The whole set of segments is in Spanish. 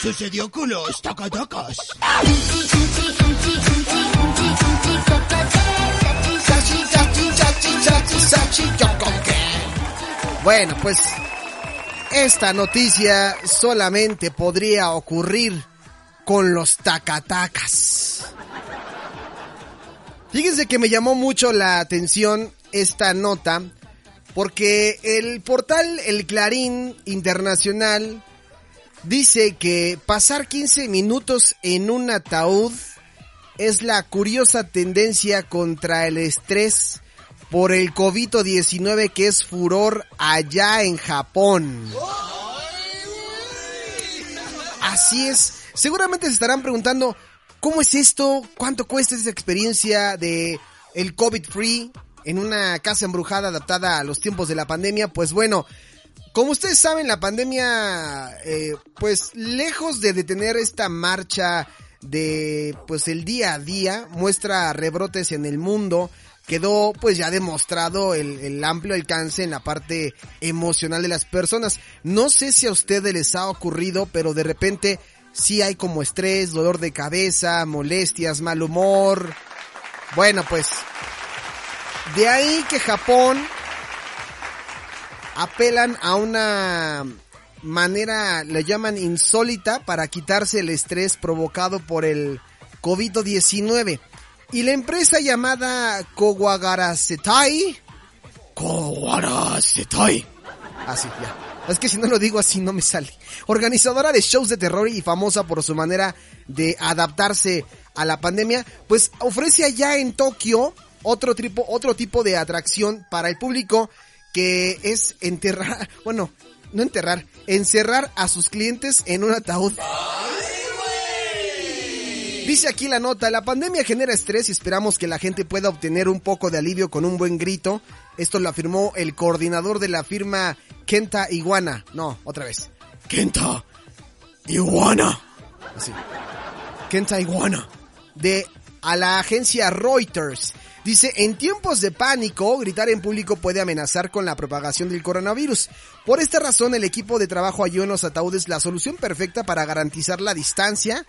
Sucedió con los tacatacas. Bueno, pues esta noticia solamente podría ocurrir con los tacatacas. Fíjense que me llamó mucho la atención esta nota porque el portal El Clarín Internacional dice que pasar 15 minutos en un ataúd es la curiosa tendencia contra el estrés por el COVID-19 que es furor allá en Japón. Así es. Seguramente se estarán preguntando, ¿cómo es esto? ¿Cuánto cuesta esta experiencia de el COVID free en una casa embrujada adaptada a los tiempos de la pandemia? Pues bueno, como ustedes saben, la pandemia, eh, pues lejos de detener esta marcha de, pues el día a día, muestra rebrotes en el mundo, quedó pues ya demostrado el, el, amplio alcance en la parte emocional de las personas. No sé si a ustedes les ha ocurrido, pero de repente sí hay como estrés, dolor de cabeza, molestias, mal humor. Bueno, pues de ahí que Japón apelan a una manera, le llaman insólita, para quitarse el estrés provocado por el COVID-19. Y la empresa llamada Kowagarasetai, Kowagarasetai, así ya. Es que si no lo digo así no me sale. Organizadora de shows de terror y famosa por su manera de adaptarse a la pandemia, pues ofrece allá en Tokio otro tipo, otro tipo de atracción para el público que es enterrar, bueno, no enterrar, encerrar a sus clientes en un ataúd. Dice aquí la nota, la pandemia genera estrés y esperamos que la gente pueda obtener un poco de alivio con un buen grito. Esto lo afirmó el coordinador de la firma Kenta Iguana. No, otra vez. Kenta Iguana. Kenta Iguana. De a la agencia Reuters. Dice, en tiempos de pánico, gritar en público puede amenazar con la propagación del coronavirus. Por esta razón, el equipo de trabajo halló en los ataúdes la solución perfecta para garantizar la distancia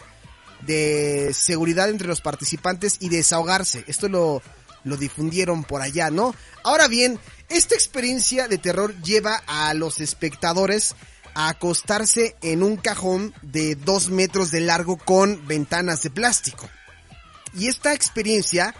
de seguridad entre los participantes y desahogarse. Esto lo, lo difundieron por allá, ¿no? Ahora bien, esta experiencia de terror lleva a los espectadores a acostarse en un cajón de dos metros de largo con ventanas de plástico. Y esta experiencia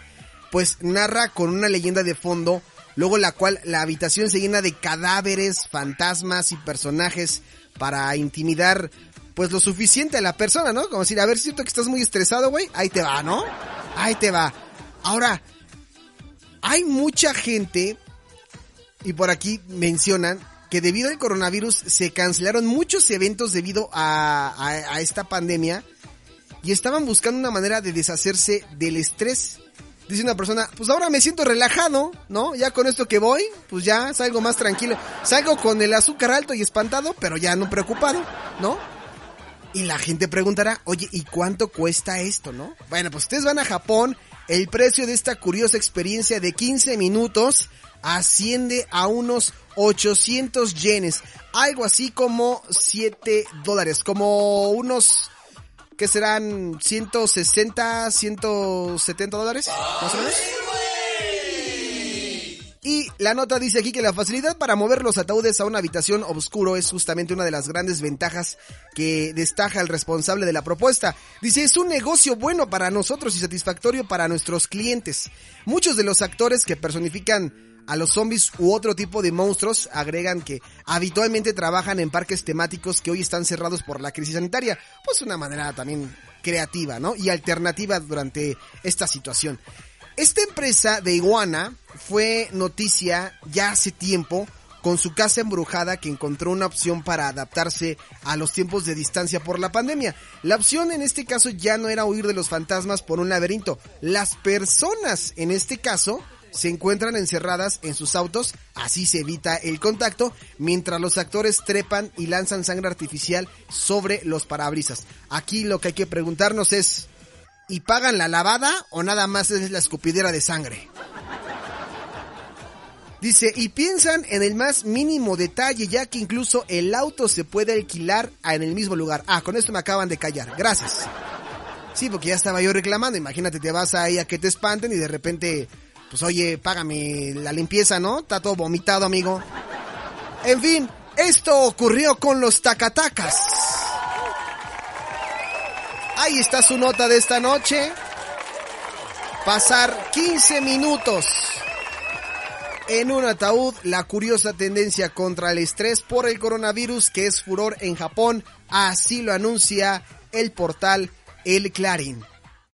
pues narra con una leyenda de fondo, luego la cual la habitación se llena de cadáveres, fantasmas y personajes para intimidar pues lo suficiente a la persona, ¿no? Como decir, a ver, siento que estás muy estresado, güey, ahí te va, ¿no? Ahí te va. Ahora, hay mucha gente, y por aquí mencionan, que debido al coronavirus se cancelaron muchos eventos debido a, esta pandemia y estaban buscando una manera de deshacerse del estrés dice una persona, pues ahora me siento relajado, ¿no? Ya con esto que voy, pues ya salgo más tranquilo. Salgo con el azúcar alto y espantado, pero ya no preocupado, ¿no? Y la gente preguntará, oye, ¿y cuánto cuesta esto, no? Bueno, pues ustedes van a Japón, el precio de esta curiosa experiencia de 15 minutos asciende a unos 800 yenes, algo así como 7 dólares, como unos que serán 160, 170 dólares, más o. Y la nota dice aquí que la facilidad para mover los ataúdes a una habitación oscuro es justamente una de las grandes ventajas que destaca el responsable de la propuesta. Dice, es un negocio bueno para nosotros y satisfactorio para nuestros clientes. Muchos de los actores que personifican a los zombies u otro tipo de monstruos agregan que habitualmente trabajan en parques temáticos que hoy están cerrados por la crisis sanitaria. Pues una manera también creativa, ¿no? Y alternativa durante esta situación. Esta empresa de Iguana fue noticia ya hace tiempo con su casa embrujada que encontró una opción para adaptarse a los tiempos de distancia por la pandemia. La opción en este caso ya no era huir de los fantasmas por un laberinto. Las personas en este caso se encuentran encerradas en sus autos, así se evita el contacto, mientras los actores trepan y lanzan sangre artificial sobre los parabrisas. Aquí lo que hay que preguntarnos es, ¿y pagan la lavada o nada más es la escupidera de sangre? Dice, y piensan en el más mínimo detalle, ya que incluso el auto se puede alquilar en el mismo lugar. Ah, con esto me acaban de callar. Gracias. Sí, porque ya estaba yo reclamando. Imagínate, te vas ahí a que te espanten y de repente, pues oye, págame la limpieza, ¿no? Está todo vomitado, amigo. En fin, esto ocurrió con los tacatacas. Ahí está su nota de esta noche. Pasar 15 minutos en un ataúd la curiosa tendencia contra el estrés por el coronavirus que es furor en Japón. Así lo anuncia el portal El Clarín.